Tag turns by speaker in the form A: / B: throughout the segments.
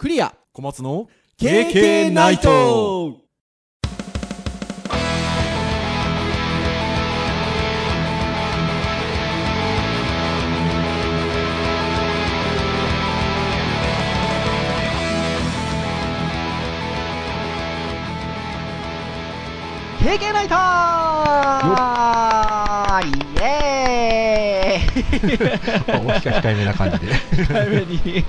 A: クリア。
B: 小松の
A: KK ナイト。
C: 経験ナイトー！イエーイ！
B: 控えめな感じで。
C: 1回目に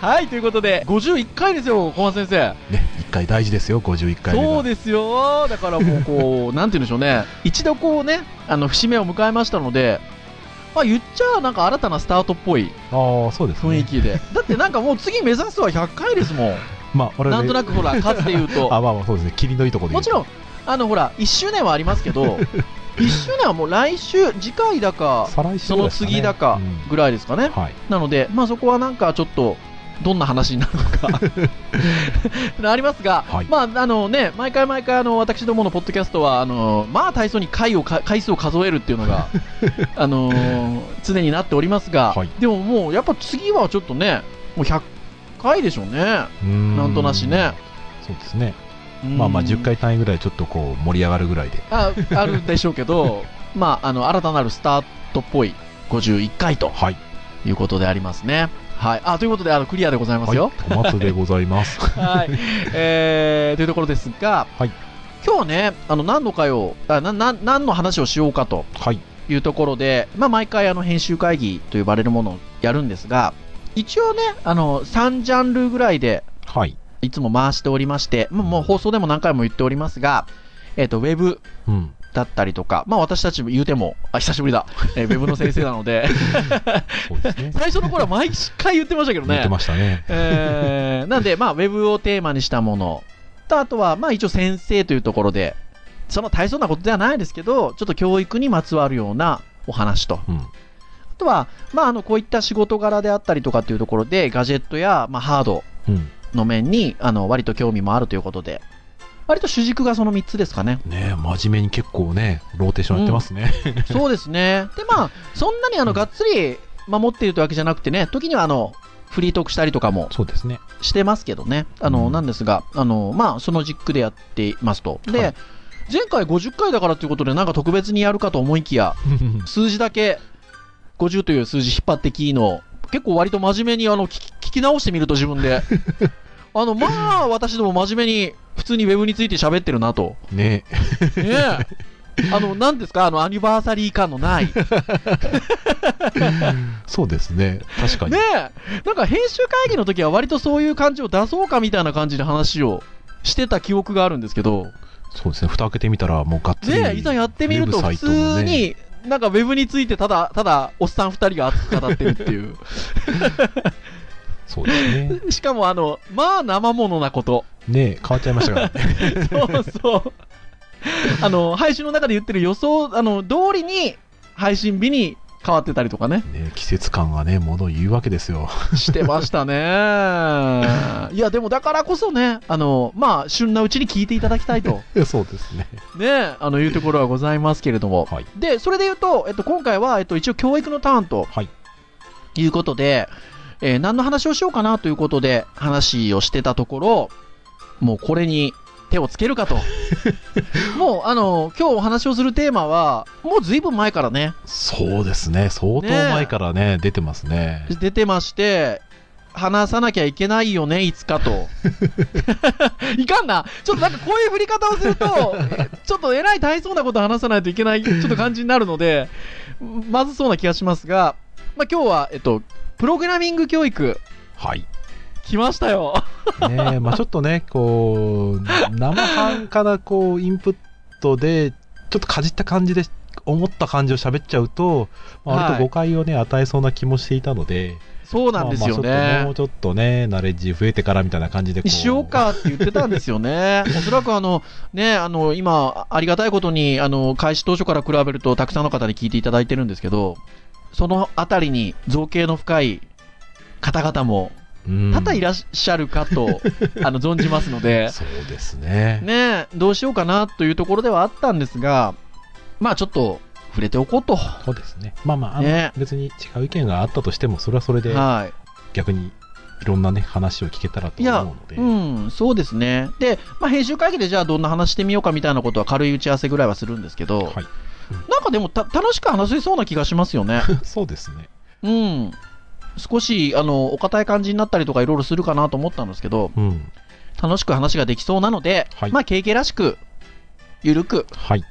C: はいということで51回ですよ小松先生
B: ね、一回大事ですよ、51回目が。
C: そうですよだからもうこう なんて言うんでしょうね一度こうねあの節目を迎えましたのでまあ言っちゃなんか新たなスタートっぽい
B: ああ、そうですね。
C: 雰囲気で、だってなんかもう次目指すは100回ですもん
B: まあ、我々
C: なんとなくほらかつて言うと
B: あ、まあまあそうですね。霧のいいところで言うと。
C: もちろん、あのほら、1周年はありますけど、1周年はもう来週、次回だか、
B: 再来週
C: その
B: ですかね
C: 次だか
B: うん
C: ぐらいですかね。
B: はい。
C: なので、まあそこはなんかちょっと、どんな話になるのか ありますが、
B: はい
C: まああのね、毎回毎回あの私どものポッドキャストは、あのまあ体操に回をか回数を数えるっていうのが、あの常になっておりますが、
B: はい
C: でももうやっぱ次はちょっとね、もう100回でしょうね。
B: うーん
C: なんとなしね。
B: そうですね。
C: うん
B: まあまあ10回単位ぐらいちょっとこう盛り上がるぐらいで。
C: ああるでしょうけど、まあ、あの新たなるスタートっぽい51回と
B: はい。
C: いうことでありますね。はい、あということであのクリアでございます
B: はい。
C: よ。
B: 小松でございます。
C: はい、えー、というところですが、
B: はい
C: 今日はね、あの何の回をあなな何の話をしようかと
B: はい。
C: いうところで、まあ、毎回あの編集会議と呼ばれるものをやるんですが、一応ね、あの3ジャンルぐらいで
B: はい。
C: いつも回しておりまして、もうもう放送でも何回も言っておりますが、えっ、と、ウェブ
B: うん。
C: だったりとか、まあ私たちも言うても、あ、久しぶりだ、えーウェブの先生なので、
B: ね。
C: 最初の頃は毎回言ってましたけどね
B: 言って。ましたね。
C: えーなんで、まあウェブをテーマにしたものと、あとは、まあ一応先生というところで、その大層なことではないですけど、ちょっと教育にまつわるようなお話と。
B: うん。
C: あとは、まああの、こういった仕事柄であったりとかっていうところで、ガジェットや、まあハード
B: うん。
C: の面に、あの、割と興味もあるということで、割と主軸がその3つですかね。
B: ね真面目に結構ね、ローテーションやってますね。
C: そうですね。で、まあ、そんなにあの、がっつり守っているというわけじゃなくてね、時にはあの、フリートークしたりとかも
B: そうですね。
C: してますけどね。あの、
B: うん
C: なんですが、あの、まあ、その軸でやっていますと。で、
B: はい
C: 前回50回だからということで、なんか特別にやるかと思いきや、数字だけ、50という数字引っ張ってきの、結構割と真面目にあの、聞き直してみると自分で。あの、まあ、私ども真面目に、普通にウェブについて喋ってるなと。
B: ね
C: ねえ。あの、なんですか？あの、アニバーサリー感のない。
B: そうですね。確かに。
C: ねえ、なんか編集会議の時は割とそういう感じを出そうかみたいな感じで話をしてた記憶があるんですけど、
B: そうですね。蓋開けてみたら、もうがっつり。
C: ねえ、いざやってみると普通に、なんかウェブについてただ、ただ、おっさん二人が熱く語ってるっていう。
B: そうですね。
C: しかもあの、まあ生ものなこと。
B: ね変わっちゃいましたからね。
C: そうそう。あの、配信の中で言ってる予想、あの、通りに、配信日に変わってたりとかね。
B: ね季節感がね、ものを言うわけですよ。
C: してましたね。いや、でもだからこそね、あの、まあ、旬なうちに聞いていただきたいと、
B: そうですね。
C: ね、あの、いうところはございますけれども。
B: はい。
C: で、それで言うと、えっと、今回は、えっと、一応教育のターンと
B: はい。
C: いうことで、えー何の話をしようかなということで話をしてたところ、もうこれに手をつけるかと。もう、あの、今日お話をするテーマは、もうずいぶん前からね、
B: そうですね。相当前からね、出てますね。
C: 出てまして、話さなきゃいけないよね、いつかと。いかんな。ちょっとなんかこういう振り方をすると、え ちょっとえらい大変そうなことを話さないといけない、ちょっと感じになるので、まずそうな気がしますが、まあ今日は、えっと、プログラミング教育、
B: はい。
C: 来ましたよ。
B: ねまあちょっとね、こう、生半可な、こう、インプットで、ちょっとかじった感じで、思った感じを喋っちゃうと、まあ割と誤解をね、与えそうな気もしていたので、
C: そうなんですよ
B: まあまあも
C: ね
B: う。ちょっとね、ナレッジ増えてからみたいな感じで。
C: しようかって言ってたんですよね。おそらくあの、ね、あの、今、ありがたいことに、あの、開始当初から比べると、たくさんの方に聞いていただいてるんですけど、そのあたりに造形の深い方々も
B: うん、
C: 多々いらっしゃるかと、あの、存じますので、
B: そうですね。
C: ね、どうしようかなというところではあったんですが、まあちょっと触れておこうと。
B: そうですね。まあまあ、あの
C: ね
B: 別に違う意見があったとしても、それはそれで
C: はい。
B: 逆にいろんなね、話を聞けたらと思うので。
C: うん、そうですね。で、まあ、編集会議でじゃあどんな話してみようかみたいなことは軽い打ち合わせぐらいはするんですけど、
B: はい。
C: なんかでもた楽しく話せそうな気がしますよね。
B: そうですね。
C: うん。少し、あの、お堅い感じになったりとかいろいろするかなと思ったんですけど、
B: うん。
C: 楽しく話ができそうなので、
B: はい
C: まあ、KK らしく、ゆるく
B: はい。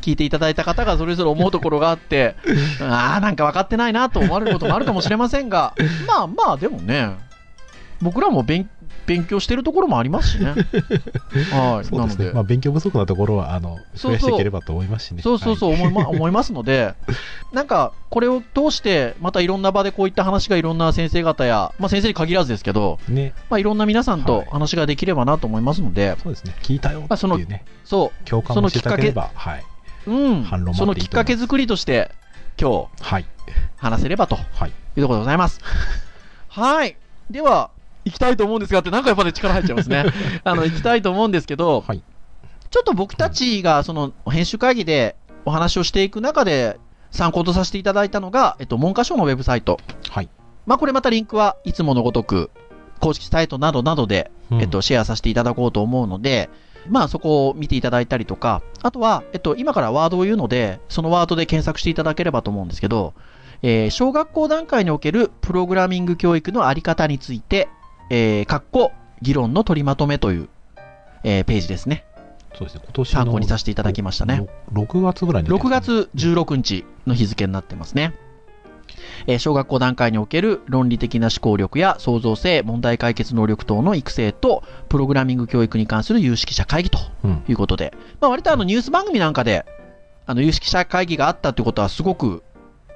C: 聞いていただいた方がそれぞれ思うところがあって、ああ、なんか分かってないなと思われることもあるかもしれませんが、まあまあ、でもね、僕らも勉勉強してるところもありますしね。はい。なので。
B: そうですね。まあ、勉強不足なところは、あの、増やしていければと思いますしね。
C: そうそうそう思い,、ま、思いますので、なんかこれを通して、またいろんな場でこういった話がいろんな先生方や、まあ、先生に限らずですけど、
B: はい。ね。
C: まあ、いろんな皆さんと
B: はい
C: 話ができればなと思いますので、
B: そうですね。聞いたよっていうね、
C: そ
B: 共感もしていただければ、はい。
C: う、うん
B: 反論、も
C: そのきっかけ作りとして、今日
B: はい。
C: 話せればと
B: はい。
C: いうところでございます。はい。では、行きたいと思うんですがって、なんかやっぱね、力入っちゃいますね。あの、行きたいと思うんですけど、
B: はい。
C: ちょっと僕たちが、その、編集会議でお話をしていく中で、参考とさせていただいたのが、えっと、文科省のウェブサイト。
B: はい。
C: まあ、これまたリンクはいつものごとく、公式サイトなどなどで、
B: うん
C: えっと、シェアさせていただこうと思うので、まあ、そこを見ていただいたりとか、あとは、えっと、今からワードを言うので、そのワードで検索していただければと思うんですけど、えー小学校段階におけるプログラミング教育のあり方について、えー、かっこ、議論の取りまとめという、えーページですね。
B: そうですね。今年の
C: 参考にさせていただきましたね。
B: ろ6月ぐらいに出て
C: 6
B: ますね、
C: 月16日の日付になってますね。えー小学校段階における論理的な思考力や創造性、問題解決能力等の育成と、プログラミング教育に関する有識者会議と
B: うん。
C: いうことで、まあ、割とあのニュース番組なんかで、あの有識者会議があったということはすごく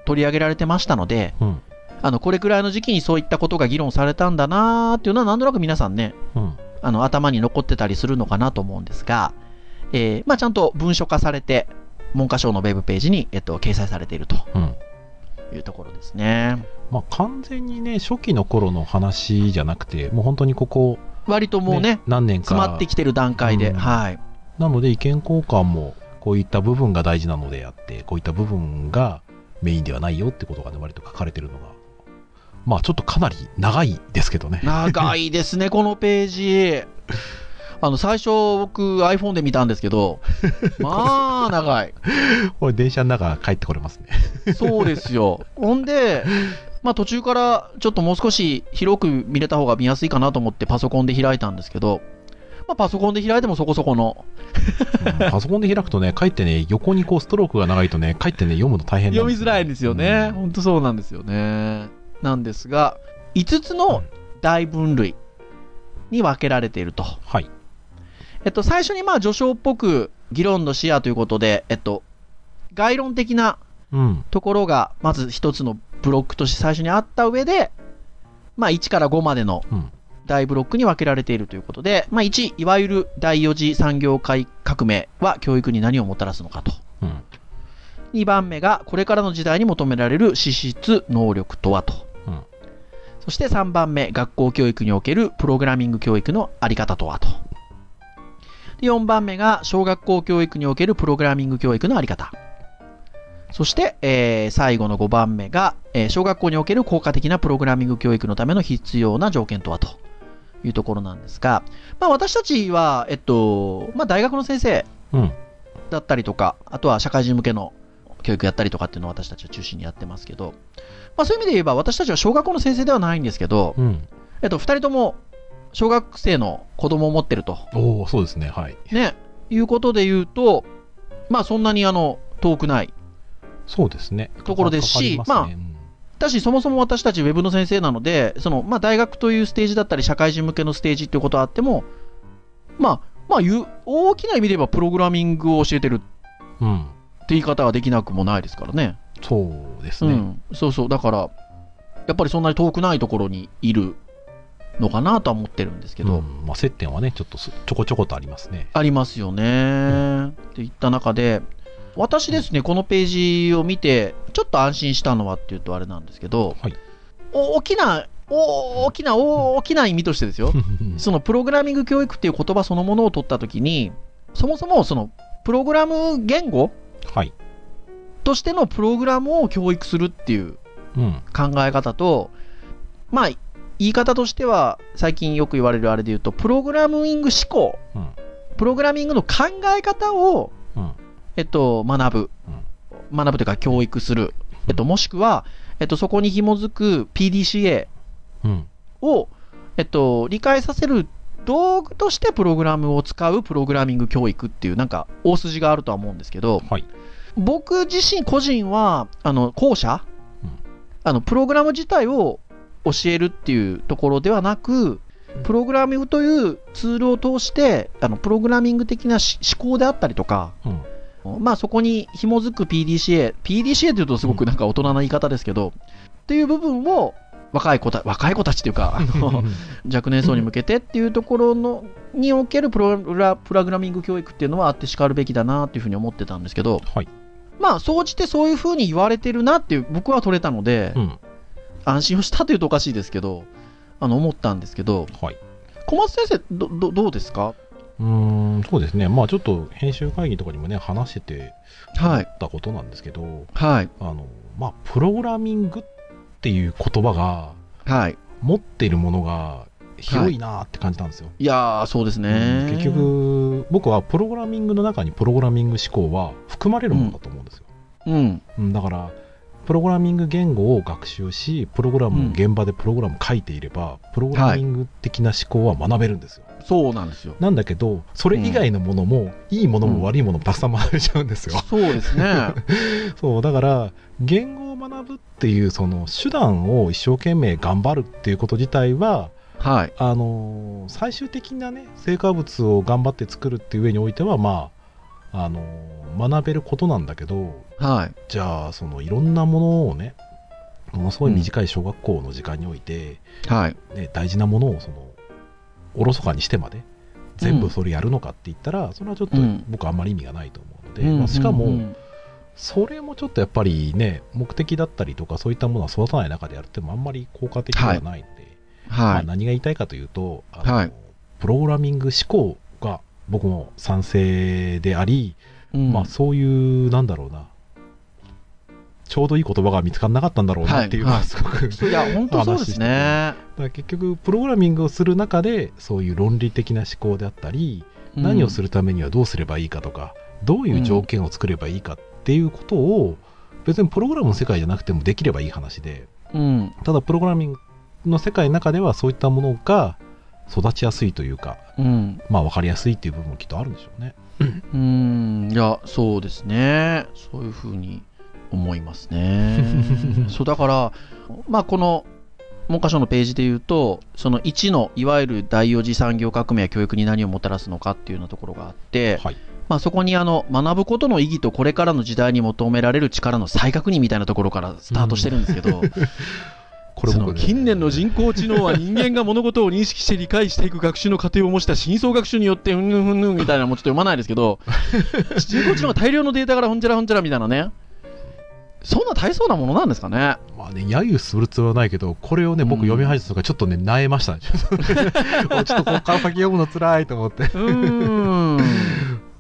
C: 取り上げられてましたので、
B: うん。
C: あのこれくらいの時期にそういったことが議論されたんだなーっていうのは、なんとなく皆さんね、
B: うん。
C: あの頭に残ってたりするのかなと思うんですが、えーまあ、ちゃんと文書化されて、文科省のウェブページに、えっと、掲載されていると
B: うん。
C: いうところですね。
B: まあ、完全にね、初期の頃の話じゃなくて、もう本当にここ、
C: 割ともうね、
B: 何年か。
C: 詰まってきてる段階で、
B: うん
C: はい。
B: なので意見交換もこういった部分が大事なのであって、こういった部分がメインではないよってことがね、割と書かれてるのが、まあちょっとかなり長いですけどね。
C: 長いですね、このページ。あの、最初僕 iPhone で見たんですけど、まあ、長い。
B: これ電車の中帰ってこれますね。
C: そうですよ。ほんで、まあ途中からちょっともう少し広く見れた方が見やすいかなと思ってパソコンで開いたんですけど、まあパソコンで開いてもそこそこの
B: うんパソコンで開くとね、かえってね、横にこうストロークが長いとね、かえってね、読むの大変
C: 読みづらいんですよね。
B: うん
C: ほんとそうなんですよね。なんですが、5つの大分類に分けられていると。
B: はい。
C: えっと、最初にまあ序章っぽく議論の視野ということで、えっと、概論的な
B: うん。
C: ところがまず一つのブロックとして最初にあった上で、まあ1から5までの
B: うん。
C: 大ブロックに分けられているということで、まあ1、いわゆる第4次産業界革命は教育に何をもたらすのかと。
B: うん。
C: 2番目がこれからの時代に求められる資質能力とはと。
B: うん
C: そして3番目、学校教育におけるプログラミング教育のあり方とはと。で4番目が小学校教育におけるプログラミング教育のあり方。そして、えー最後の5番目が、えー小学校における効果的なプログラミング教育のための必要な条件とはというところなんですが、まあ私たちは、えっと、まあ大学の先生
B: うん。
C: だったりとか、あとは社会人向けの教育やったりとかっていうのを私たちは中心にやってますけど、まあそういう意味で言えば私たちは小学校の先生ではないんですけど、
B: うん。
C: えっと、二人とも小学生の子供を持ってると、
B: おおそうですね。はい。
C: ね、いうことで言うと、まあそんなにあの、遠くない。
B: そうですね。
C: ところですし
B: かかりますねうん
C: だし、そもそも私たちウェブの先生なので、その、まあ大学というステージだったり、社会人向けのステージっていうことはあっても、まあ、まあ大きな意味で言えばプログラミングを教えてるって
B: うん。
C: 言い方はできなくもないですからね。
B: そうですね。
C: うん、そうそう、だから、やっぱりそんなに遠くないところにいるのかなとは思ってるんですけど、
B: うんまあ、接点はね、ちょっとすちょこちょことありますね。
C: ありますよね。っていった中で、私ですね、このページを見て、ちょっと安心したのはっていうとあれなんですけど、
B: はい
C: 大きな、大きな、大きな意味としてですよ、そのプログラミング教育っていう言葉そのものを取ったときに、そもそもそのプログラム言語
B: はい。
C: としてのプログラムを教育するっていう
B: うん。
C: 考え方と、まあ、言い方としては、最近よく言われるあれで言うと、プログラミング思考、
B: うん。
C: プログラミングの考え方を、
B: うん。
C: えっと、学ぶ。学ぶというか教育する。えっと、もしくは、えっと、そこに紐づく PDCA
B: うん。
C: を、えっと、理解させる道具としてプログラムを使うプログラミング教育っていう、なんか、大筋があるとは思うんですけど、
B: はい
C: 僕自身個人は、あの、後者、
B: うん。
C: あの、プログラム自体を教えるっていうところではなく、プログラミングというツールを通して、あの、プログラミング的なし思考であったりとか、
B: うん。
C: まあそこに紐づく PDCA、PDCA というとすごくなんか大人な言い方ですけど、っていう部分を若い子た、若い子たちっていうか、あの若年層に向けてっていうところのにおけるプログラプログラミング教育っていうのはあってしかるべきだなっていうふうに思ってたんですけど、
B: はい
C: まあ、総じてそういうふうに言われてるなっていう、僕は取れたので、
B: うん。
C: 安心をしたというとおかしいですけど、あの思ったんですけど、
B: はい。
C: 小松先生、どどどうですか？
B: うーんそうですね。まあちょっと編集会議とかにもね話してて
C: はい、
B: たことなんですけど
C: はい、
B: あのまあプログラミングっていう言葉が
C: はい。
B: 持っているものが広いなって感じたんですよ、
C: いやー、そうですね。
B: 結、局僕はプログラミングの中にプログラミング思考は含まれるものだと思うんですよ、
C: うん、
B: うんだからプログラミング言語を学習しプログラムを現場でプログラム書いていれば、プログラミング的な思考は学べるんですよ、
C: そうなんですよ。
B: なんだけどそれ以外のものも、いいものも悪いものもたくさん学べちゃうんですよ、
C: そうですね。
B: そうだから言語を学ぶっていうその手段を一生懸命頑張るっていうこと自体は
C: はい。
B: あのー最終的なね成果物を頑張って作るっていう上においてはまああのー学べることなんだけど
C: はい。
B: じゃあそのいろんなものをねものすごい短い小学校の時間において、
C: はい。
B: ね、大事なものをそのおろそかにしてまで全部それやるのかって言ったら、それはちょっと
C: うん
B: 僕あんまり意味がないと思うので、
C: うん
B: まあ、しかも、
C: うんうん
B: それもちょっとやっぱりね目的だったりとかそういったものは育たない中でやるってもあんまり効果的ではないので、
C: い。
B: あ何が言いたいかというとあの、
C: はい。
B: プログラミング思考が僕も賛成であり、
C: うん。
B: まあそういうなんだろうな。ちょうどいい言葉が見つからなかったんだろうなっていうの
C: は
B: はい。すごく、
C: いや、本当そうですね。
B: だ結局プログラミングをする中でそういう論理的な思考であったり、何をす
C: る
B: るためにはどうすればいいかとかどういう条件を作ればいいかっていうことを別にプログラムの世界じゃなくてもできればいい話で
C: うん。
B: ただプログラミングの世界の中ではそういったものが育ちやすいというか
C: うん。
B: まあ分かりやすいっていう部分もきっとあるんでしょうね。
C: うん。いや、そうですね。そういうふうに思いますね。そう、だから、まあ、この、文科省のページで言うと、その1のいわゆる第4次産業革命や教育に何をもたらすのかっていうようなところがあって、
B: はい、
C: まあ、そこにあの学ぶことの意義とこれからの時代に求められる力の再確認みたいなところからスタートしてるんですけど、そ の
B: これ僕、ね、
C: 近年の人工知能は人間が物事を認識して理解していく学習の過程を模した深層学習によってうんぬんふんぬんみたいなのもちょっと読まないですけど人工知能が大量のデータからほんちゃらほんちゃらみたいなねそんな大層なものなんですかね
B: まあね揶揄するつもりはないけどこれをね僕
C: うん。
B: 読み始めた時からちょっとね萎えましたね。ちょっと ここから先読むの辛いと思って、
C: うーん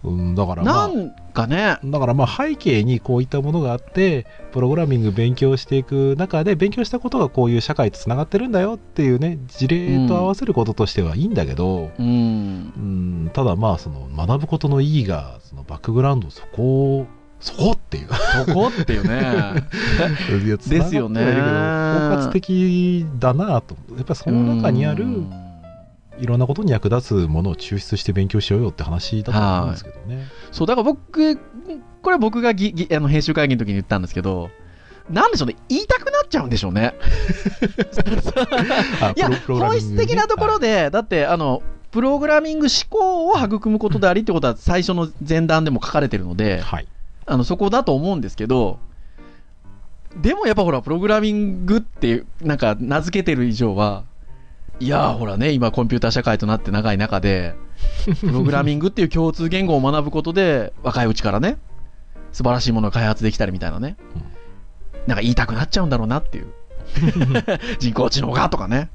B: うん、だからまあ
C: なんかね。
B: だからまあ背景にこういったものがあってプログラミング勉強していく中で勉強したことがこういう社会とつながってるんだよっていうね事例と合わせることとしてはいいんだけど、
C: うん
B: うん、ただまあその学ぶことの意義がそのバックグラウンドそこをそこっていう。
C: そこっていうね。ですよね。
B: 包括的だなと。やっぱりその中にある
C: うん
B: いろんなことに役立つものを抽出して勉強しようよって話だと思うんですけどね。
C: そうだから僕これは僕がぎぎあの編集会議の時に言ったんですけどなんでしょうね言いたくなっちゃうんでしょうね
B: あ
C: いや、本質的なところで、だって、あの、プログラミング思考を育むことでありってことは最初の前段でも書かれてるので、
B: はい。
C: あの、そこだと思うんですけど、でもやっぱほら、プログラミングって、なんか名付けてる以上は、いやーほらね、今コンピューター社会となって長い中で、プログラミングっていう共通言語を学ぶことで、若いうちからね、素晴らしいものを開発できたりみたいなね、なんか言いたくなっちゃうんだろうなっていう。人工知能がとかね。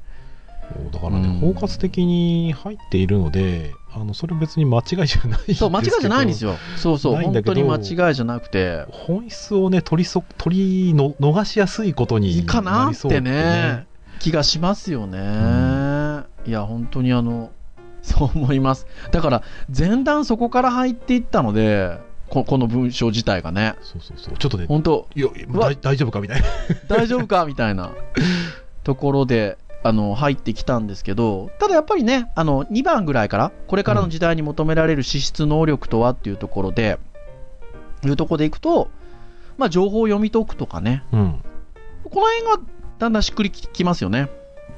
B: だからね、
C: うん
B: 包括的に入っているので、あのそれ別に間違いじゃない
C: そう、間違いじゃないんですよ。そうそう、本当に間違いじゃなくて、
B: 本質をね、取りそ取りの逃しやすいことに
C: いいかな
B: なりそう
C: ってね。気がしますよね。
B: ん
C: いや、本当にあの、そう思います。だから、前段そこから入っていったので、ここの文章自体がね、
B: そうそうそう。ちょっとね、
C: 本当
B: いや大大丈夫かみたいな。
C: 大丈夫か？みたいなところで、あの、入ってきたんですけど、ただやっぱりね、あの、2番ぐらいから、これからの時代に求められる資質能力とはっていうところで、いうところでいくと、まあ、情報を読み解くとかね、
B: うん。
C: この辺がだんだんしっくりききますよね。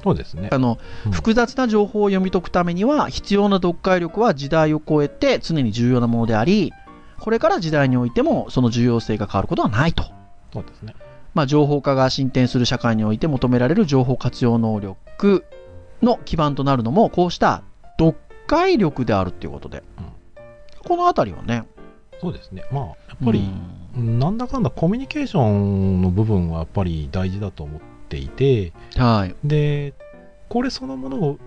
B: そうですね
C: あ。の、
B: うん
C: 複雑な情報を読み解くためには、必要な読解力は時代を超えて常に重要なものであり、これから時代においてもその重要性が変わることはないと。
B: そうですね。
C: まあ、情報化が進展する社会において求められる情報活用能力の基盤となるのも、こうした読解力であるっていうことで。このあたりはね。
B: そうですね。まあ、やっぱり、
C: うん
B: なんだかんだコミュニケーションの部分はやっぱり大事だと思っていて、
C: はい。
B: で、これそのものを、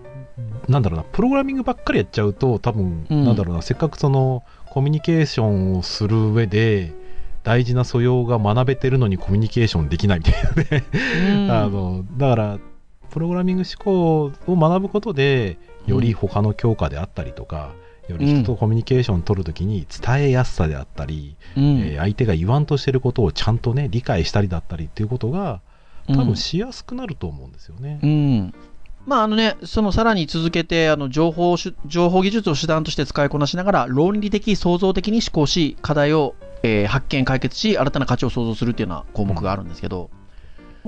B: なんだろうな、プログラミングばっかりやっちゃうと、多分、
C: うん
B: なんだろうな、せっかくそのコミュニケーションをする上で、大事な素養が学べてるのにコミュニケーションできないみたいなね。
C: うん
B: あのだから、プログラミング思考を学ぶことで、より他の教科であったりとか、より人とコミュニケーションを取るときに伝えやすさであったり、
C: うん
B: えー相手が言わんとしてることをちゃんとね、理解したりだったりっていうことが、多分しやすくなると思うんですよね。
C: うん。まああのね、そのさらに続けて、あの情報し情報技術を手段として使いこなしながら、論理的、創造的に思考し、課題を、えー発見、解決し、新たな価値を創造するっていうような項目があるんですけど、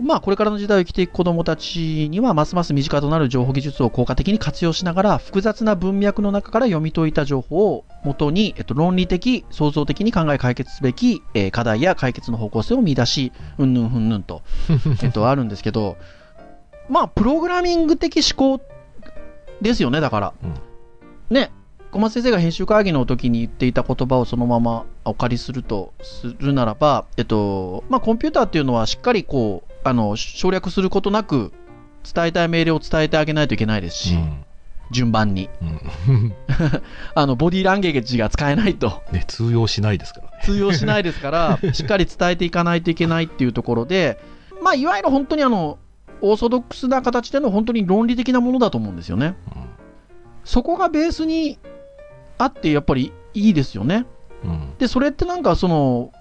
C: まあこれからの時代を生きていく子どもたちには、ますます身近となる情報技術を効果的に活用しながら、複雑な文脈の中から読み解いた情報を元に、えっと、論理的、創造的に考え解決すべき、えー課題や解決の方向性を見出し、うんぬんふんぬんと、えっと、あるんですけど、まあ、プログラミング的思考ですよね、だから。ね、小松先生が編集会議の時に言っていた言葉をそのままお借りするとするならば、えっと、まあ、コンピューターっていうのはしっかりこう、あの、省略することなく、伝えたい命令を伝えてあげないといけないですし、
B: うん
C: 順番に。
B: うん
C: あの、ボディーランゲージが使えないと。
B: ね、通用しないですからね。
C: 通用しないですから、しっかり伝えていかないといけないっていうところで、まあ、いわゆる本当にあの、オーソドックスな形での本当に論理的なものだと思うんですよね。そこがベースにあって、やっぱりいいですよね。
B: うんうん
C: で、それってなんかその、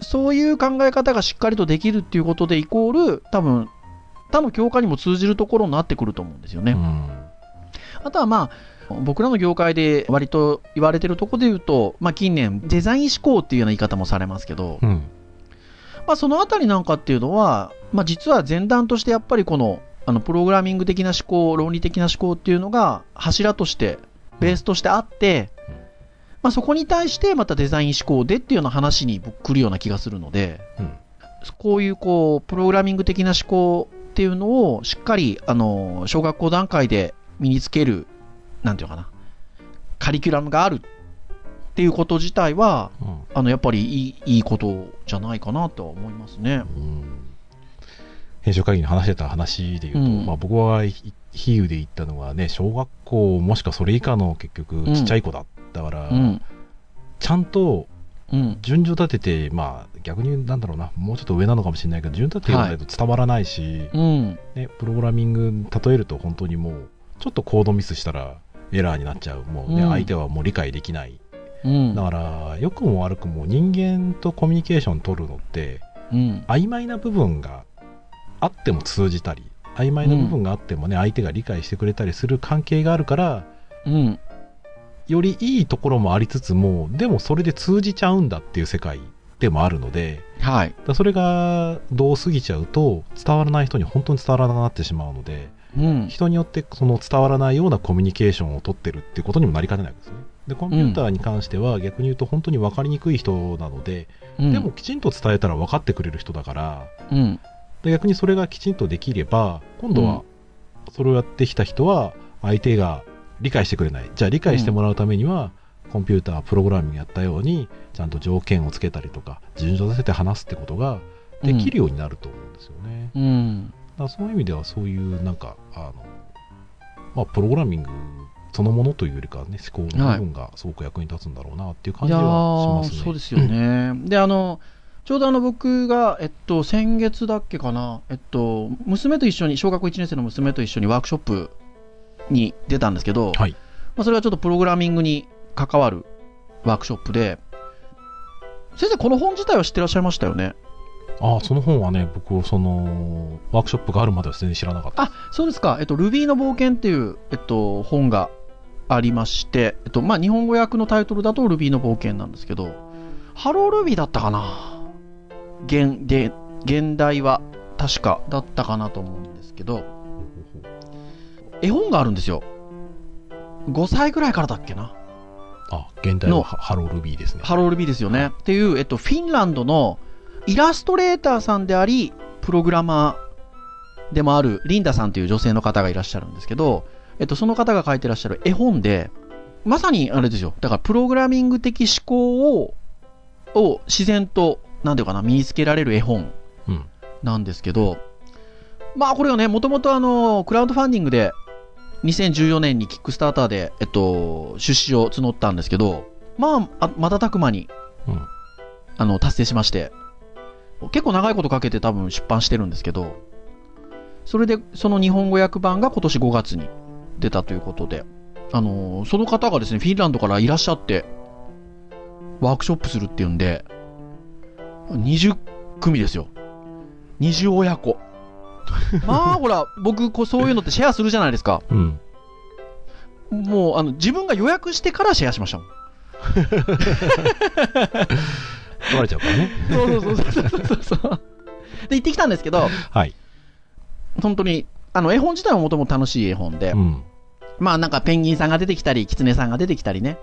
C: そういう考え方がしっかりとできるっていうことで、イコール、多分、他の教科にも通じるところになってくると思うんですよね。
B: うん
C: あとはまあ、僕らの業界で割と言われてるところで言うと、まあ近年、デザイン思考っていうような言い方もされますけど、
B: うん
C: まあそのあたりなんかっていうのは、まあ実は前段としてやっぱりこの、あの、プログラミング的な思考、論理的な思考っていうのが柱として、ベースとしてあって
B: うん、
C: まあそこに対してまたデザイン思考でっていうような話に僕来るような気がするので、
B: うん。
C: こういうこう、プログラミング的な思考っていうのをしっかり、あの、小学校段階で身につける、なんていうのかな、カリキュラムがあるっていうこと自体は、
B: うん。
C: あの、やっぱりいいいいことじゃないかなとは思いますね。
B: うん。編集会議に話してた話で言うと、
C: うん。
B: まあ、僕はひ比喩で言ったのはね小学校もしくはそれ以下の結局
C: ん。
B: ちっちゃい子だったから、
C: うん。
B: ちゃんと
C: うん。
B: 順序立ててまあ逆になんだろうなもうちょっと上なのかもしれないけど順序立ててないと伝わらないし、
C: うん。
B: ね、プログラミング例えると本当にもうちょっとコードミスしたらエラーになっちゃうもうね、
C: うん
B: 相手はもう理解できない
C: うん。
B: だから良くも悪くも人間とコミュニケーション取るのって
C: うん。
B: 曖昧な部分があっても通じたり曖昧な部分があってもね、相手が理解してくれたりする関係があるから
C: うん。
B: よりいいところもありつつもでもそれで通じちゃうんだっていう世界でもあるので
C: はい。
B: だそれがどう過ぎちゃうと伝わらない人に本当に伝わらなくなってしまうので
C: うん。
B: 人によってその伝わらないようなコミュニケーションを取ってるっていうことにもなりかねないですね。でコンピューターに関しては逆に言うと本当に分かりにくい人なので、
C: うん
B: でも、きちんと伝えたら分かってくれる人だから
C: うん。
B: で逆にそれがきちんとできれば今度はそれをやってきた人は相手が理解してくれないじゃあ理解してもらうためには、コンピュータープログラミングやったようにちゃんと条件をつけたりとか順序立てて話すってことができるようになると思うんですよね。
C: うん。
B: だそういう意味ではそういうなんかあの、まあ、プログラミングそのものというよりかはね思考の部分がすごく役に立つんだろうなっていう感じはしますね。
C: ーそうですよね。で、あの、ちょうどあの僕が、えっと、先月だっけかな、えっと、娘と一緒に、小学校1年生の娘と一緒にワークショップに出たんですけど、
B: はい。
C: まあ、それはちょっとプログラミングに関わるワークショップで、先生、この本自体は知ってらっしゃいましたよね？
B: ああ、その本はね、僕、その、ワークショップがあるまでは全然知らなかった。
C: あ、そうですか。えっと、Ruby の冒険っていう、えっと、本がありまして、えっと、まあ、日本語訳のタイトルだと Ruby の冒険なんですけど、 Hello Ruby だったかな？現、で、現代は確かだったかなと思うんですけど、絵本があるんですよ。5歳ぐらいからだっけな。
B: あ、現代
C: の
B: のハハロールビーですね。
C: ハロールビーですよね。っていう、えっと、フィンランドのイラストレーターさんであり、プログラマーでもあるリンダさんという女性の方がいらっしゃるんですけど、えっと、その方が書いてらっしゃる絵本で、まさにあれですよ。だから、プログラミング的思考を、を自然と、なんていうかな、身につけられる絵本
B: うん。
C: なんですけど、まあこれはね、もともとあの、クラウドファンディングで、2014年にキックスターターで、えっと、出資を募ったんですけど、まあ、あ瞬く間に、
B: うん。
C: あの、達成しまして、結構長いことかけて多分出版してるんですけど、それで、その日本語訳版が今年5月に出たということで、あのその方がですね、フィンランドからいらっしゃって、ワークショップするっていうんで、20組ですよ。20親子。まあ、ほら、僕、こうそういうのってシェアするじゃないですか。
B: うん。
C: もう、あの、自分が予約してからシェアしましたもん。
B: 取られちゃうからね。
C: そうそうそうそうそうそう。で、行ってきたんですけど、
B: はい。
C: 本当に、あの、絵本自体ももともと楽しい絵本で
B: う、ん。
C: まあなんかペンギンさんが出てきたり、キツネさんが出てきたりね、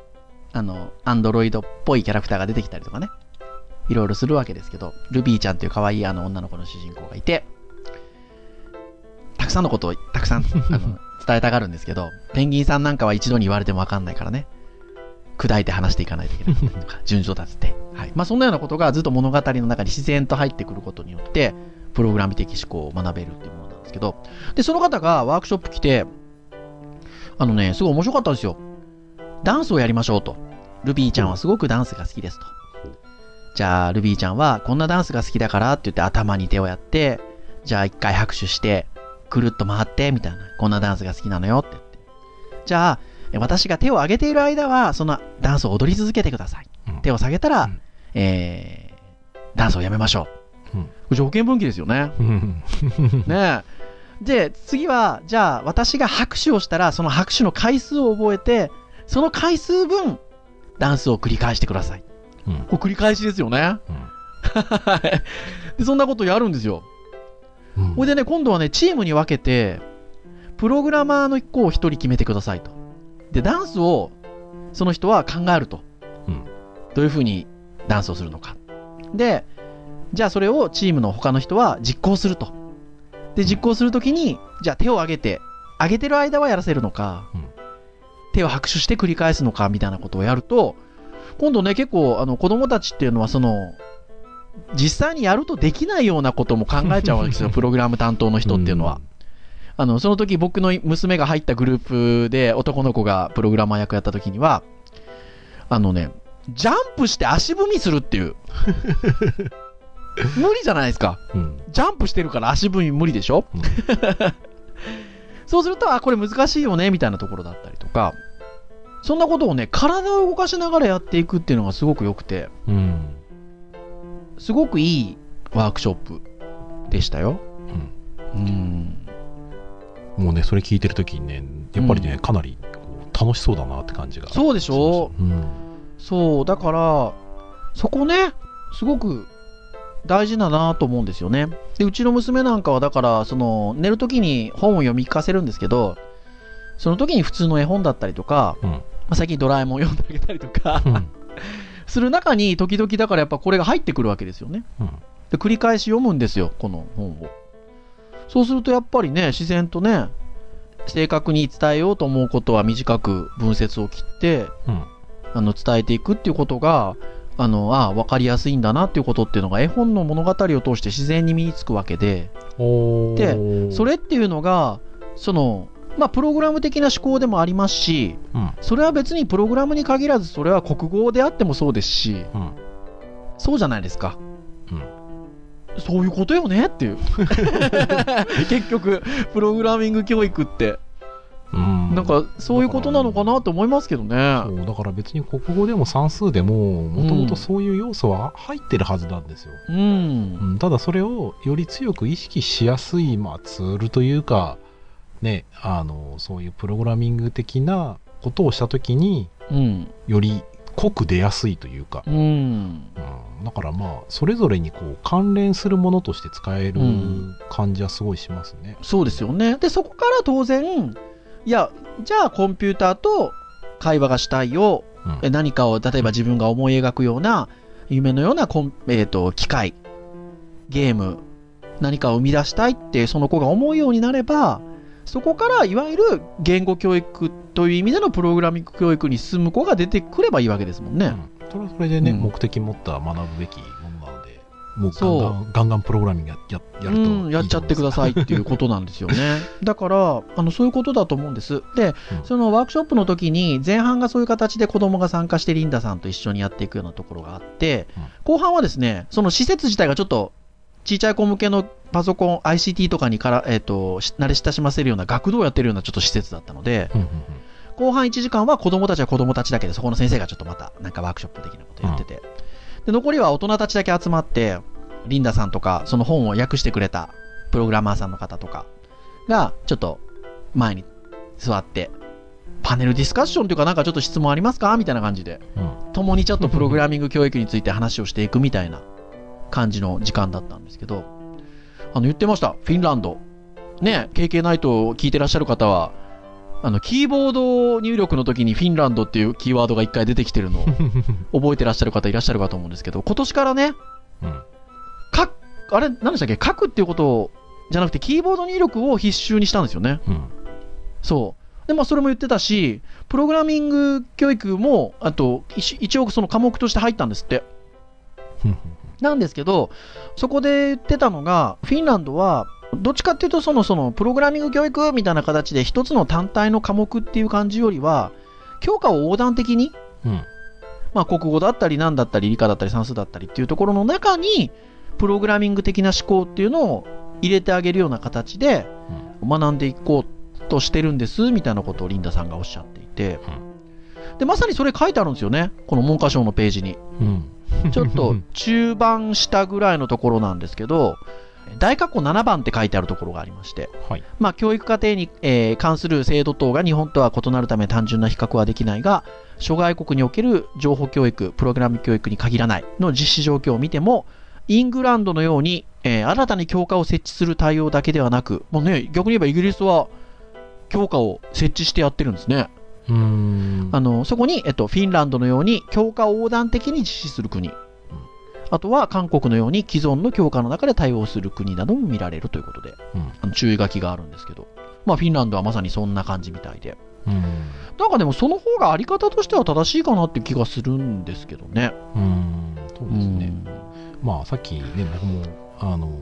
C: あの、アンドロイドっぽいキャラクターが出てきたりとかね、いろいろするわけですけど、ルビーちゃんっていう可愛いあの女の子の主人公がいて、たくさんのことをたくさん あの伝えたがるんですけど、ペンギンさんなんかは一度に言われてもわかんないからね、砕いて話していかないといけないとか、順序立てて。はい。まあそんなようなことがずっと物語の中に自然と入ってくることによって、プログラム的思考を学べるっていうものなんですけど、で、その方がワークショップ来て、あのね、すごい面白かったんですよ。ダンスをやりましょうと。ルビーちゃんはすごくダンスが好きですと。じゃあ、ルビーちゃんはこんなダンスが好きだからって言って頭に手をやって、じゃあ一回拍手して、くるっと回って、みたいな。こんなダンスが好きなのよって言って。じゃあ、え私が手を上げている間は、そのダンスを踊り続けてください。
B: うん
C: 手を下げたら、
B: うん
C: えー、ダンスをやめましょう。
B: うん
C: 条件分岐ですよね。
B: うん。
C: ねえ。で、次は、じゃあ、私が拍手をしたら、その拍手の回数を覚えて、その回数分、ダンスを繰り返してください。
B: うん。
C: これ繰り返しですよね。で、そんなことやるんですよ。
B: うん。
C: ほいでね、今度はね、チームに分けて、プログラマーの子を一人決めてくださいと。で、ダンスを、その人は考えると。
B: うん
C: どういうふうにダンスをするのか。で、じゃあそれをチームの他の人は実行すると。で、実行するときに、じゃあ手を挙げて、挙げてる間はやらせるのか、
B: うん
C: 手を拍手して繰り返すのか、みたいなことをやると、今度ね、結構、あの、子供たちっていうのは、その、実際にやるとできないようなことも考えちゃうわけですよ、プログラム担当の人っていうのは。あの、その時僕の娘が入ったグループで男の子がプログラマー役やった時には、あのね、ジャンプして足踏みするっていう。無理じゃないですか。
B: うん。うん。
C: ジャンプしてるから足踏み無理でしょ
B: うん
C: そうすると、あ、これ難しいよね、みたいなところだったりとか、そんなことをね、体を動かしながらやっていくっていうのがすごく良くて、
B: うん。
C: すごくいいワークショップでしたよ。うん。
B: もうね、それ聞いてるときにね、やっぱりね、かなり楽しそうだなって感じが。
C: そうでしょ？
B: うん。
C: そう、だから、そこね、すごく大事だなと思うんですよね。で、うちの娘なんかは、だから、その、寝るときに本を読み聞かせるんですけど、その時に普通の絵本だったりとか、
B: うん。
C: まあ、最近ドラえもん読んであげたりとか、
B: うん。
C: する中に、時々だからやっぱこれが入ってくるわけですよね。
B: うん。
C: で、繰り返し読むんですよ、この本を。そうするとやっぱりね、自然とね、正確に伝えようと思うことは短く文節を切って、
B: うん。
C: あの伝えていくっていうことが、あの、ああ、わかりやすいんだなっていうことっていうのが絵本の物語を通して自然に身につくわけで、
B: おー
C: そ、れっていうのが、その、まあ、プログラム的な思考でもありますし、
B: うん。
C: それは別にプログラムに限らず、それは国語であってもそうですし、
B: うん。
C: そうじゃないですか。
B: うん。
C: そういうことよねっていう 結局プログラミング教育って
B: うん
C: なんかそういうことなのかなと思いますけどね
B: そうだから別に国語でも算数でももともとそういう要素は入ってるはずなんですよ、
C: うん
B: うんただそれをより強く意識しやすい、まあ、ツールというかねあのそういうプログラミング的なことをした時に
C: うん
B: より濃く出やすいというか、
C: うん。
B: うん。だからまあそれぞれにこう関連するものとして使える
C: うん。
B: 感じはすごいしますね。
C: そうですよね。でそこから当然いやじゃあコンピューターと会話がしたいよ。
B: うん。
C: え何かを例えば自分が思い描くような夢のようなコン、えー、と機械ゲーム何かを生み出したいってその子が思うようになればそこからいわゆる言語教育という意味でのプログラミング教育に進む子が出てくればいいわけですもんね。
B: うんそれはそれでね、
C: うん
B: 目的持った学ぶべきものなのでもうガンガンプログラミングやややると
C: うん、やっちゃってくださいっていうことなんですよね。だから、あの、そういうことだと思うんです。で、
B: うん
C: そのワークショップの時に、前半がそういう形で子供が参加してリンダさんと一緒にやっていくようなところがあって、
B: うん
C: 後半はですね、その施設自体がちょっと、ちいちゃい子向けのパソコン、ICT とかにから、えっ、と、し慣れ親しませるような学童をやってるようなちょっと施設だったので、
B: うんうん
C: 後半1時間は子供たちは子供たちだけで、そこの先生がちょっとまた、なんかワークショップ的なことやってて、で、残りは大人たちだけ集まって、リンダさんとか、その本を訳してくれたプログラマーさんの方とかが、ちょっと前に座って、パネルディスカッションというか、なんかちょっと質問ありますかみたいな感じで、
B: うん。
C: 共にちょっとプログラミング教育について話をしていくみたいな感じの時間だったんですけど、あの、言ってました。フィンランド。ね、KK ナイトを聞いてらっしゃる方は、あの、キーボード入力の時にフィンランドっていうキーワードが一回出てきてるのを 覚えてらっしゃる方いらっしゃるかと思うんですけど、今年からね、
B: うん
C: 書く、あれ、何でしたっけ？書くっていうことじゃなくて、キーボード入力を必修にしたんですよね。
B: うん
C: そう。で、まあ、それも言ってたし、プログラミング教育も、あと、一一応その科目として入ったんですって。
B: うん
C: なんですけど、そこで言ってたのが、フィンランドは、どっちかっていうと、その、その、プログラミング教育みたいな形で、一つの単体の科目っていう感じよりは、教科を横断的に、
B: うん。
C: まあ、国語だったり、何だったり、理科だったり、算数だったりっていうところの中に、プログラミング的な思考っていうのを入れてあげるような形で、学んでいこうとしてるんです、みたいなことをリンダさんがおっしゃっていて、で、まさにそれ書いてあるんですよね。この文科省のページに。
B: うん
C: ちょっと中盤下ぐらいのところなんですけど、大括弧7番って書いてあるところがありまして、
B: はい
C: まあ、教育課程に、えー関する制度等が日本とは異なるため単純な比較はできないが、諸外国における情報教育、プログラム教育に限らないの実施状況を見ても、イングランドのように、えー新たに教科を設置する対応だけではなく、もうね、逆に言えばイギリスは教科を設置してやってるんですね。
B: うん。
C: あの、そこに、えっと、フィンランドのように教科を横断的に実施する国。あとは韓国のように既存の教科の中で対応する国なども見られるということで、
B: うん。
C: あの注意書きがあるんですけど、まあ、フィンランドはまさにそんな感じみたいで、
B: うん。
C: なんかでもその方があり方としては正しいかなって気がするんですけどね。
B: うん。そうですね。まあさっきね僕もあのま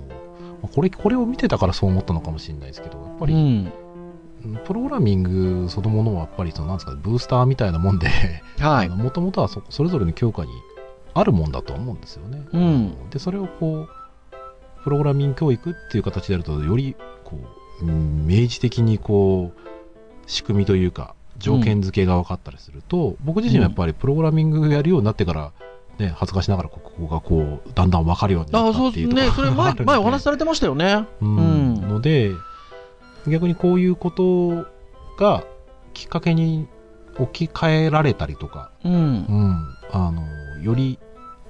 B: あこれこれを見てたからそう思ったのかもしれないですけどやっぱり、
C: うん。
B: プログラミングそのものはやっぱりそのなんですかねブースターみたいなもんで
C: はい。
B: もともとはそそれぞれの教科にあるもんだとは思うんですよね。
C: うん
B: でそれをこうプログラミング教育っていう形でやるとよりこううん明示的にこう仕組みというか条件付けが分かったりすると、僕自身はやっぱりプログラミングやるようになってから、ね、恥ずかしながらここがこうだんだん分かるようにな
C: あ
B: ったっていうと
C: そうですね。それ前、前お話しされてましたよね。
B: うん
C: うん
B: ので逆にこういうことがきっかけに置き換えられたりとか、
C: うん
B: う。ん、あのより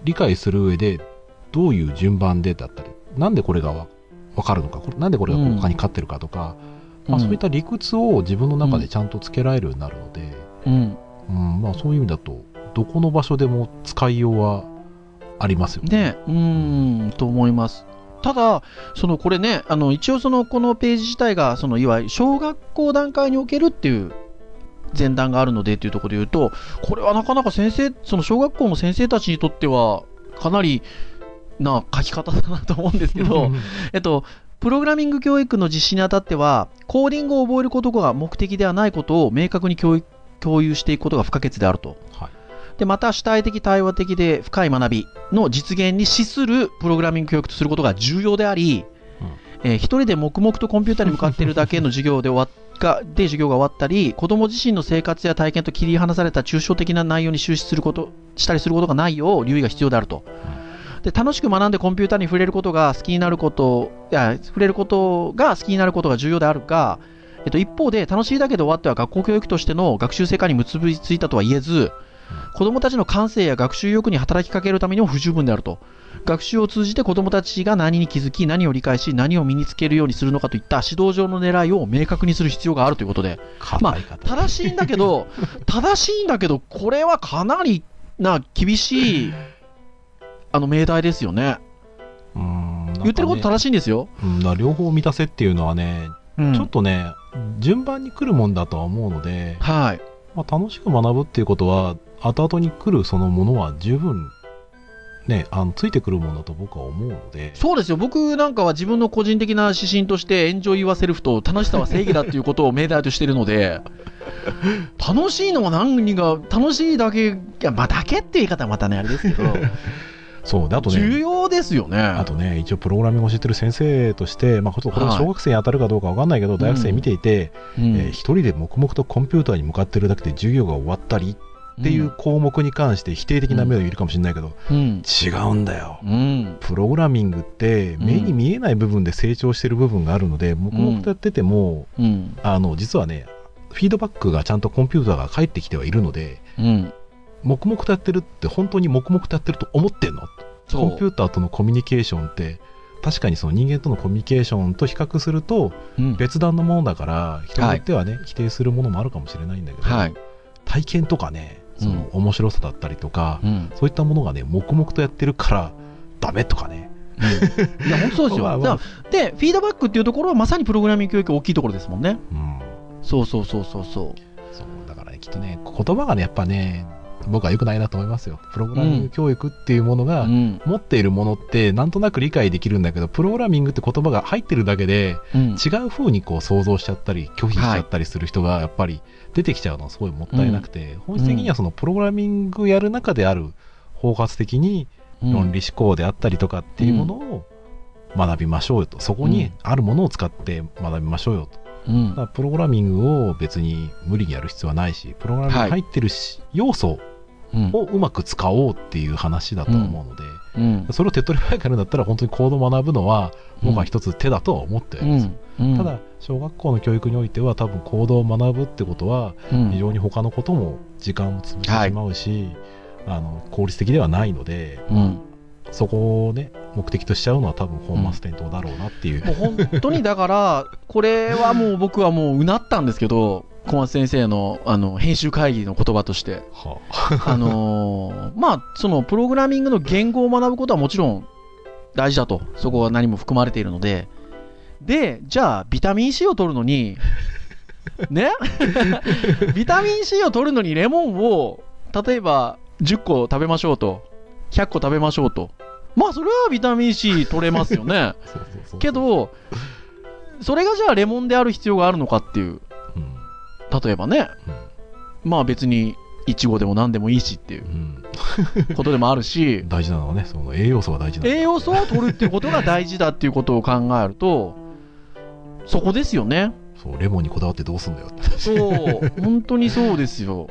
B: 理解する上でどういう順番でだったりなんでこれがわ分かるのかなんでこれが他に勝ってるかとか、まあ、そういった理屈を自分の中でちゃんとつけられるようになるので、
C: うん。
B: うんまあ、そういう意味だとどこの場所でも使いようはありますよね。
C: ね、うーん、と思います。ただ、そのこれね、あの一応そのこのページ自体が、そのいわゆる小学校段階におけるっていう前段があるのでっていうところで言うと、これはなかなか先生、その小学校の先生たちにとっては、かなりな書き方だなと思うんですけど、えっと、プログラミング教育の実施にあたっては、コーディングを覚えることが目的ではないことを明確に教育共有していくことが不可欠であると。
B: はい
C: で、また主体的対話的で深い学びの実現に資するプログラミング教育とすることが重要であり、えー一人で黙々とコンピューターに向かっているだけの授業で終わっがで授業が終わったり、子供自身の生活や体験と切り離された抽象的な内容に終始すること、したりすることがないよう留意が必要であると。で楽しく学んでコンピューターに触れることが好きになること、いや触れることが好きになることが重要であるが、えっと、一方で楽しいだけで終わっては学校教育としての学習成果に結びついたとは言えず、子供たちの感性や学習意欲に働きかけるためにも不十分であると。学習を通じて子供たちが何に気づき、何を理解し、何を身につけるようにするのかといった指導上の狙いを明確にする必要があるということで、まあ正しいんだけど、正しいんだけど、これはかなりな厳しい、あの、命題ですよね。
B: ね
C: 言ってること正しいんですよ。
B: うん両方満たせっていうのはね、
C: うん
B: ちょっとね、順番に来るもんだとは思うので、
C: はい。
B: まあ、楽しく学ぶっていうことは、後々に来るそのものは十分、ね、あのついてくるもんだと僕は思うので、
C: そうですよ。僕なんかは自分の個人的な指針として、 Enjoy yourself と楽しさは正義だっていうことを命題としてるので、楽しいのは何が、楽しいだけ、いや、まあ、だけっていう言い方はまたね、あれですけど、
B: そうであと
C: 重
B: ね、
C: 要ですよね。
B: あとね、一応プログラミングを教えてる先生として、まあ、これ
C: はい。
B: 小学生に当たるかどうかわかんないけど、大学生見ていて、
C: うん、
B: えー一人で黙々とコンピューターに向かってるだけで授業が終わったりっていう項目に関して否定的な目を言うかもしれないけど、
C: うん。
B: 違うんだよ。
C: うん。
B: プログラミングって目に見えない部分で成長してる部分があるので、黙々とやってても、
C: うん。
B: あの実はねフィードバックがちゃんとコンピューターが返ってきてはいるので
C: うん。
B: 黙々とやってるって本当に黙々とやってると思ってんの？コンピューターとのコミュニケーションって確かにその人間とのコミュニケーションと比較すると
C: うん
B: 別段のものだから人によってはね、否定するものもあるかもしれないんだけど、
C: はい。
B: 体験とかねその面白さだったりとか、
C: うん。
B: そういったものがね黙々とやってるからダメとかね
C: いや、本当そうですよ。
B: まあまあ
C: で、フィードバックっていうところはまさにプログラミング教育大きいところですもんね。
B: うん
C: そうそうそうそうそう。
B: そうだからねきっとね言葉がねやっぱね僕は良くないなと思いますよプログラミング教育っていうものが、
C: うん。
B: 持っているものってなんとなく理解できるんだけどプログラミングって言葉が入ってるだけで
C: うん。
B: 違う風にこう想像しちゃったり拒否しちゃったりする人がやっぱり出てきちゃうのはすごいもったいなくて、本質的にはそのプログラミングやる中である包括的に論理思考であったりとかっていうものを学びましょうよと。そこにあるものを使って学びましょうよと。
C: うん。
B: だからプログラミングを別に無理にやる必要はないしプログラミングに入ってるし、要素
C: うん
B: をうまく使おうっていう話だと思うので、
C: うん。
B: それを手っ取り早くやるんだったら本当にコードを学ぶのは僕は一つ手だとは思ってるんですただ小学校の教育においては多分コードを学ぶってことは
C: うん。
B: 非常に他のことも時間も潰してしまうし、あの効率的ではないので
C: うん
B: そこをね目的としちゃうのは多分本末転倒だろうなっていう、
C: もう本当にだから、これはもう僕はもううなったんですけど、小松先生のあの編集会議の言葉として。
B: は
C: あのーまあ、そのプログラミングの言語を学ぶことはもちろん大事だと。そこは何も含まれているので。で、じゃあ、ビタミン C を取るのに、ね？ビタミン C を取るのにレモンを、例えば10個食べましょうと。100個食べましょうと。まあ、それはビタミン C 取れますよね。
B: そうそうそう
C: け、ど、それがじゃあレモンである必要があるのかっていう。
B: うん
C: 例えばね、まあ別に、いちごでも何でもいいしっていう
B: うん
C: ことでもあるし、
B: 大事なのはねその栄養素が大事な
C: 栄養素を取るっていうことが大事だっていうことを考えると、そこですよね。
B: そうレモンにこだわってどうすんだよって話
C: そう、本当にそうですよ。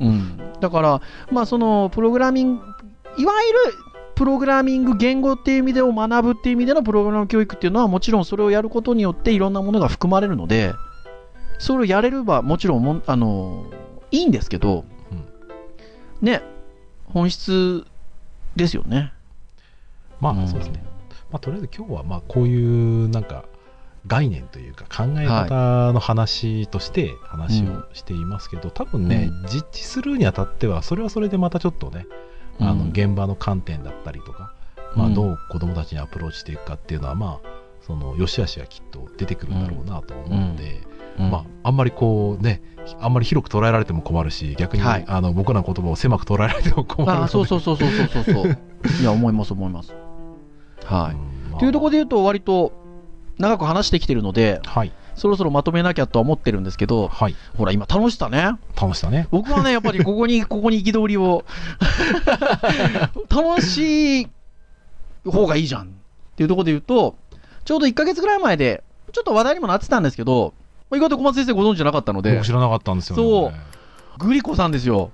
C: うん。だから、まあその、プログラミング、いわゆる、プログラミング言語っていう意味でを学ぶっていう意味でのプログラム教育っていうのはもちろんそれをやることによっていろんなものが含まれるので、それをやれればもちろんもんあのいいんですけど、
B: うん
C: ね、本質ですよね。
B: まあ、
C: うん
B: そうですね。まあ、とりあえず今日はまあこういうなんか概念というか考え方の話として話をしていますけど、多分ね、
C: う
B: 実地するにあたってはそれはそれでまたちょっとね、あの
C: うん
B: 現場の観点だったりとか、まあ、
C: うん
B: どう子どもたちにアプローチしていくかっていうのはまあその良し悪しがきっと出てくるんだろうなと思うので、
C: うん。
B: まあ、あんまりこうねあんまり広く捉えられても困るし逆に、
C: はい。
B: あの僕らの言葉を狭く捉えられても困るので。
C: ああ、そうそうそうそうそうそうそう。いや、思います、思います。はい。
B: うんまあ。
C: というところで言うと、割と長く話してきてるので、
B: はい
C: そろそろまとめなきゃとは思ってるんですけど、
B: はい。
C: ほら、今楽しさね。
B: 楽しさね。
C: 僕はね、やっぱりここに、ここに憤りを、楽しい方がいいじゃんっていうところで言うと、ちょうど1ヶ月ぐらい前で、ちょっと話題にもなってたんですけど、意外と小松先生ご存知じゃなかったので
B: 僕、知らなかったんですよね。
C: そうグリコさんですよ。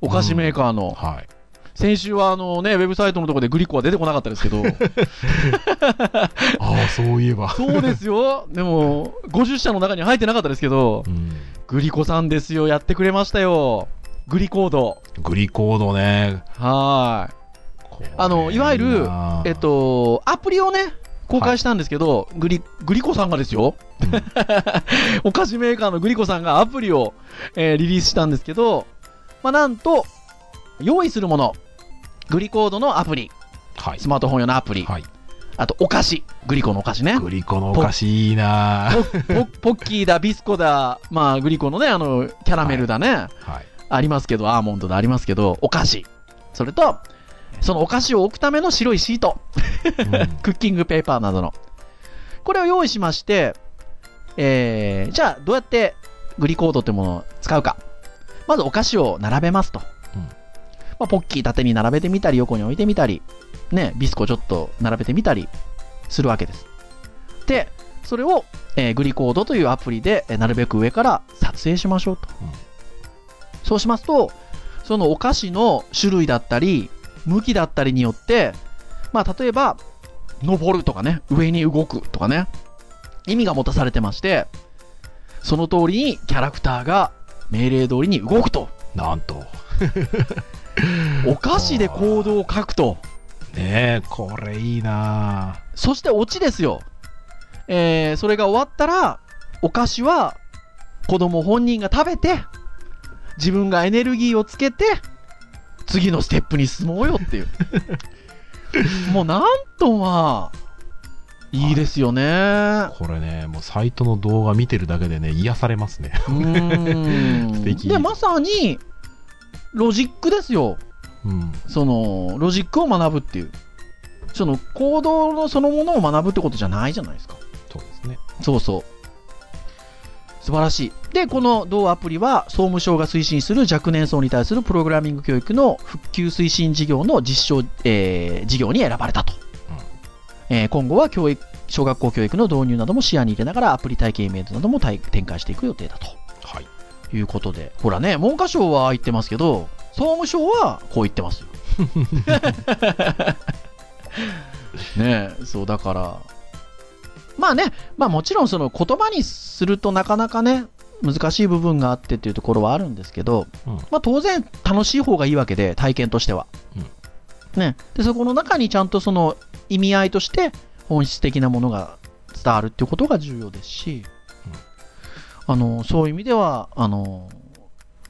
C: お菓子メーカーの。
B: はい。
C: 先週はあのね、ウェブサイトのところでグリコは出てこなかったですけど、
B: ああ、そういえば。
C: そうですよ。でも、50社の中に入ってなかったですけど
B: う、ん。
C: グリコさんですよ。やってくれましたよ。グリコード。
B: グリコードね。
C: はーい。あのいわゆるえっ、と、アプリをね、公開したんですけど、グリ、グリコさんがですよ。
B: うん
C: お菓子メーカーのグリコさんがアプリを、えーリリースしたんですけど、まあ、なんと、用意するもの、グリコードのアプリ、
B: はい。
C: スマートフォン用のアプリ、
B: はい。
C: あとお菓子、グリコのお菓子ね。
B: グリコのお菓子いいな
C: ポポ ポッキーだ、ビスコだ、まあ、グリコのね、あの、キャラメルだね、
B: はい。
C: ありますけど、アーモンドだありますけど、お菓子。それと、そのお菓子を置くための白いシート、
B: うん
C: クッキングペーパーなどの。これを用意しまして、えー、じゃあ、どうやってグリコードってものを使うか。まずお菓子を並べますと。
B: うん
C: まあ、ポッキー縦に並べてみたり、横に置いてみたり、ね、ビスコちょっと並べてみたりするわけです。で、それを、えーグリコードというアプリで、えーなるべく上から撮影しましょうと。
B: うん
C: そうしますと、そのお菓子の種類だったり、向きだったりによって、まあ、例えば、登るとかね、上に動くとかね、意味が持たされてまして、その通りにキャラクターが命令通りに動くと。
B: なんと。
C: お菓子で行動を書くと。
B: ねえ、これいいな
C: そしてオチですよ。えー、それが終わったら、お菓子は子供本人が食べて、自分がエネルギーをつけて、次のステップに進もうよっていう。もうなんとまあ、いいですよね。
B: これね、もうサイトの動画見てるだけでね、癒されますね。
C: で、まさに、ロジックですよ。
B: うん。
C: その、ロジックを学ぶっていう。その、行動のそのものを学ぶってことじゃないじゃないですか。
B: そうですね。
C: そうそう。素晴らしい。で、この同アプリは、総務省が推進する若年層に対するプログラミング教育の復旧推進事業の実証、えー事業に選ばれたと。えー今後は教育、小学校教育の導入なども視野に入れながらアプリ体験イベントなども体展開していく予定だと
B: はい。
C: いうことで。ほらね、文科省は言ってますけど、総務省はこう言ってますよ。ねえ、そうだから、まあね、まあもちろんその言葉にするとなかなかね、難しい部分があってっていうところはあるんですけど、
B: うん
C: まあ当然楽しい方がいいわけで、体験としては。ね。で、そこの中にちゃんとその意味合いとして本質的なものが伝わるっていうことが重要ですし、あの、そういう意味では、あの、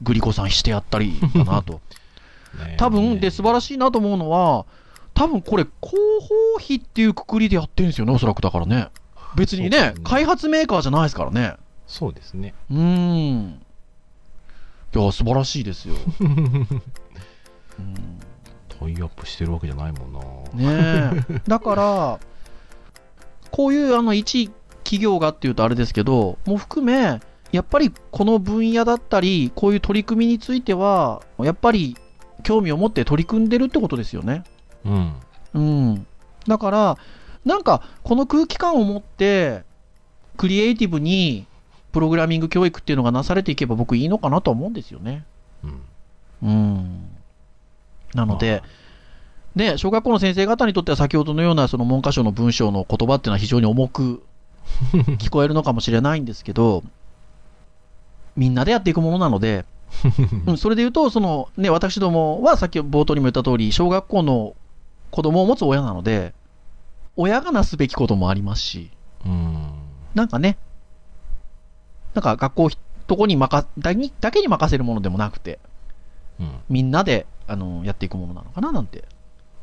C: グリコさんしてやったりだなと。多分、で、素晴らしいなと思うのは、多分これ、広報費っていうくくりでやってるんですよね、おそらくだからね。別にね
B: ね
C: 開発メーカーじゃないですからね。
B: そうですね。
C: うーん。いや、素晴らしいですよ。うん
B: タイアップしてるわけじゃないもんな。
C: ねえ。だから、こういうあの一企業がっていうとあれですけど、も含め、やっぱりこの分野だったり、こういう取り組みについては、やっぱり興味を持って取り組んでるってことですよね。
B: うん。
C: うん。だから、なんか、この空気感を持って、クリエイティブに、プログラミング教育っていうのがなされていけば僕いいのかなとは思うんですよね。
B: うん。
C: うん。なので、ね、小学校の先生方にとっては先ほどのようなその文科省の文章の言葉っていうのは非常に重く 聞こえるのかもしれないんですけど、みんなでやっていくものなので、うん、それで言うと、そのね、私どもはさっき冒頭にも言った通り、小学校の子供を持つ親なので、親がなすべきこともありますし、
B: うん。
C: なんかね、なんか学校とこに任だにだけに任せるものでもなくて、
B: うん。
C: みんなであのやっていくものなのかななんて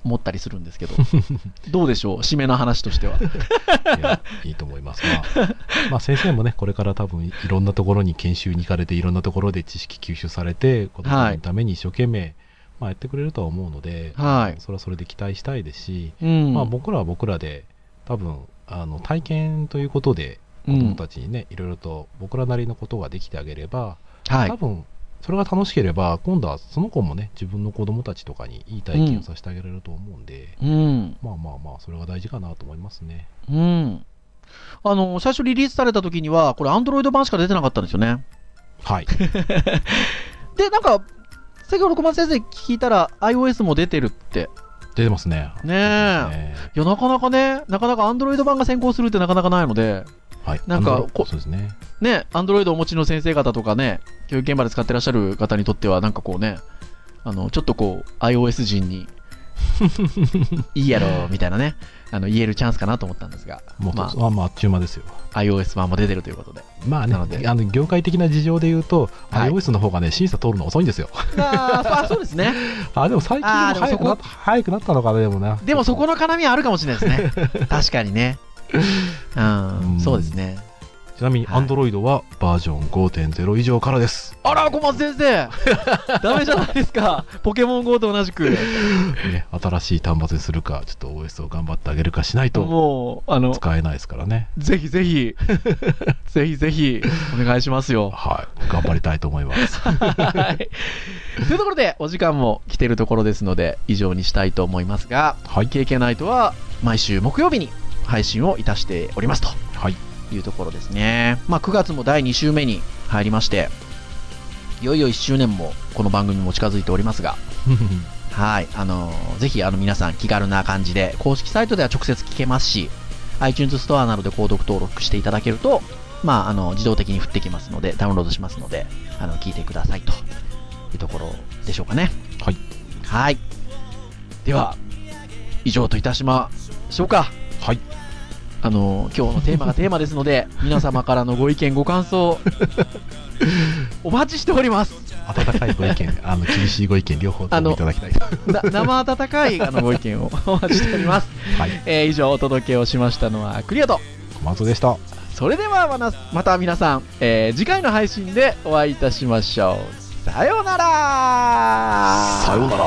C: 思ったりするんですけど、どうでしょう、締めの話としては。
B: いや、いいと思います。まあ、まあ、先生もね、これから多分いろんなところに研修に行かれて、いろんなところで知識吸収されて、子供のために一生懸命、まあ、やってくれるとは思うので、
C: はい。
B: それはそれで期待したいですし、
C: うん。
B: まあ、僕らは僕らで、多分あの体験ということで子供たちにね、いろいろと僕らなりのことができてあげれば、
C: はい
B: 多。分それが楽しければ今度はその子もね自分の子供たちとかにいい体験をさせてあげられると思うんで、
C: うん。
B: まあまあまあそれが大事かなと思いますね
C: うん。あの、最初リリースされた時には、これ、アンドロイド版しか出てなかったんですよね。
B: はい
C: で、なんか、先ほど小松先生聞いたら、iOS も出てるって。
B: 出てますね
C: ねえ。
B: ね
C: いや、なかなかね、なかなかアンドロイド版が先行するってなかなかないので、
B: はい
C: なんかこ
B: そうですね
C: ね、アンドロイドをお持ちの先生方とかね、教育現場で使ってらっしゃる方にとっては、なんかこうね、あの、ちょっとこう、iOS 人に、いいやろ、みたいなね、あの、言えるチャンスかなと思ったんですが、
B: もう、
C: ま
B: まあ、まああっちゅう間ですよ
C: あ、iOS 版も出てるということで。
B: まあ
C: なので
B: ねあの業界的な事情で言うと、
C: はい
B: iOS の方がね審査通るの遅いんですよ
C: あーあ、そうですね。
B: あでも最近
C: もそこ
B: 早くな早くなったのかなでもな
C: でもそこの絡みはあるかもしれないですね。確かにね。うん、
B: うん
C: そうですね。
B: ちなみに
C: はい
B: Android はバージョン5.0以上からです、
C: あら、小松先生 ダメじゃないですか。ポケモン GO と同じく。
B: ね、新しい端末にするかちょっと OS を頑張ってあげるかしないと
C: もう、あの、
B: 使えないですからね
C: ぜひぜひ、ぜひぜひ、お願いしますよ。
B: はい頑張りたいと思います
C: はい。というところで、お時間も来ているところですので、以上にしたいと思いますが、
B: はい
C: KK ナイトは毎週木曜日に配信をいたしておりますと
B: はい
C: いうところですね。まあ、9月も第2週目に入りまして、いよいよ1周年もこの番組も近づいておりますが、はい、あのーぜひあの皆さん気軽な感じで、公式サイトでは直接聞けますし、iTunes ストアなどで購読登録していただけると、まあ、あの、自動的に降ってきますので、ダウンロードしますので、あの、聞いてくださいというところでしょうかね。
B: はい
C: はい。では、以上といたしましょうか。
B: はい
C: あの、今日のテーマがテーマですので、皆様からのご意見、ご感想、お待ちしております。
B: 温かいご意見あの厳しいご意見両方ともいただきたい
C: な生温かいあのご意見をお待ちしております。
B: はい
C: えー以上お届けをしましたのはクリアと。
B: 小松でした
C: それではまなまた皆さん、えー次回の配信でお会いいたしましょう。さようなら
B: さようなら